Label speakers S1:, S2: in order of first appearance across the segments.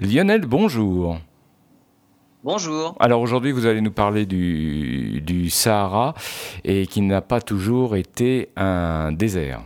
S1: Lionel, bonjour.
S2: Bonjour.
S1: Alors aujourd'hui, vous allez nous parler du, du Sahara et qui n'a pas toujours été un désert.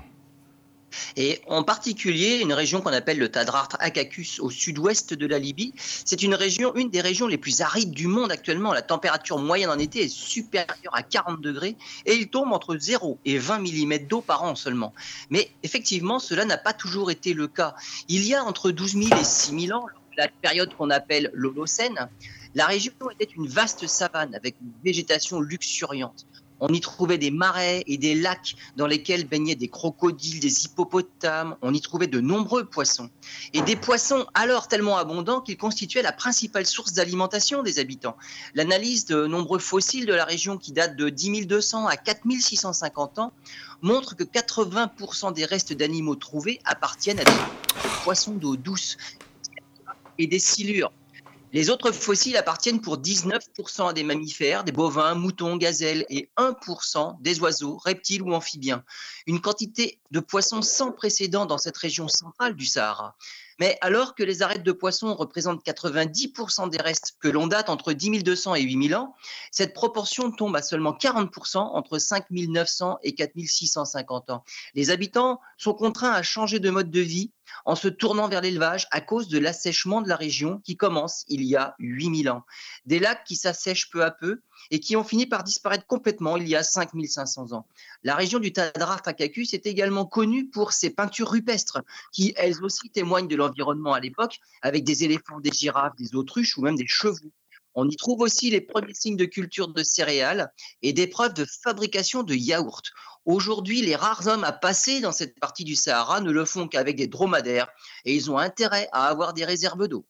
S2: Et en particulier, une région qu'on appelle le Tadrar Akakus au sud-ouest de la Libye. C'est une région, une des régions les plus arides du monde actuellement. La température moyenne en été est supérieure à 40 degrés et il tombe entre 0 et 20 mm d'eau par an seulement. Mais effectivement, cela n'a pas toujours été le cas. Il y a entre 12 000 et 6 000 ans, la période qu'on appelle l'Holocène, la région était une vaste savane avec une végétation luxuriante. On y trouvait des marais et des lacs dans lesquels baignaient des crocodiles, des hippopotames. On y trouvait de nombreux poissons. Et des poissons alors tellement abondants qu'ils constituaient la principale source d'alimentation des habitants. L'analyse de nombreux fossiles de la région qui datent de 10 200 à 4 650 ans montre que 80% des restes d'animaux trouvés appartiennent à des poissons d'eau douce et des silures. Les autres fossiles appartiennent pour 19% à des mammifères, des bovins, moutons, gazelles et 1% des oiseaux, reptiles ou amphibiens. Une quantité de poissons sans précédent dans cette région centrale du Sahara. Mais alors que les arêtes de poissons représentent 90% des restes que l'on date entre 10 200 et 8 000 ans, cette proportion tombe à seulement 40% entre 5 900 et 4 650 ans. Les habitants sont contraints à changer de mode de vie en se tournant vers l'élevage à cause de l'assèchement de la région qui commence il y a 8000 ans. Des lacs qui s'assèchent peu à peu et qui ont fini par disparaître complètement il y a 5500 ans. La région du Tadra Fakakus est également connue pour ses peintures rupestres qui elles aussi témoignent de l'environnement à l'époque avec des éléphants, des girafes, des autruches ou même des chevaux. On y trouve aussi les premiers signes de culture de céréales et des preuves de fabrication de yaourts. Aujourd'hui, les rares hommes à passer dans cette partie du Sahara ne le font qu'avec des dromadaires et ils ont intérêt à avoir des réserves d'eau.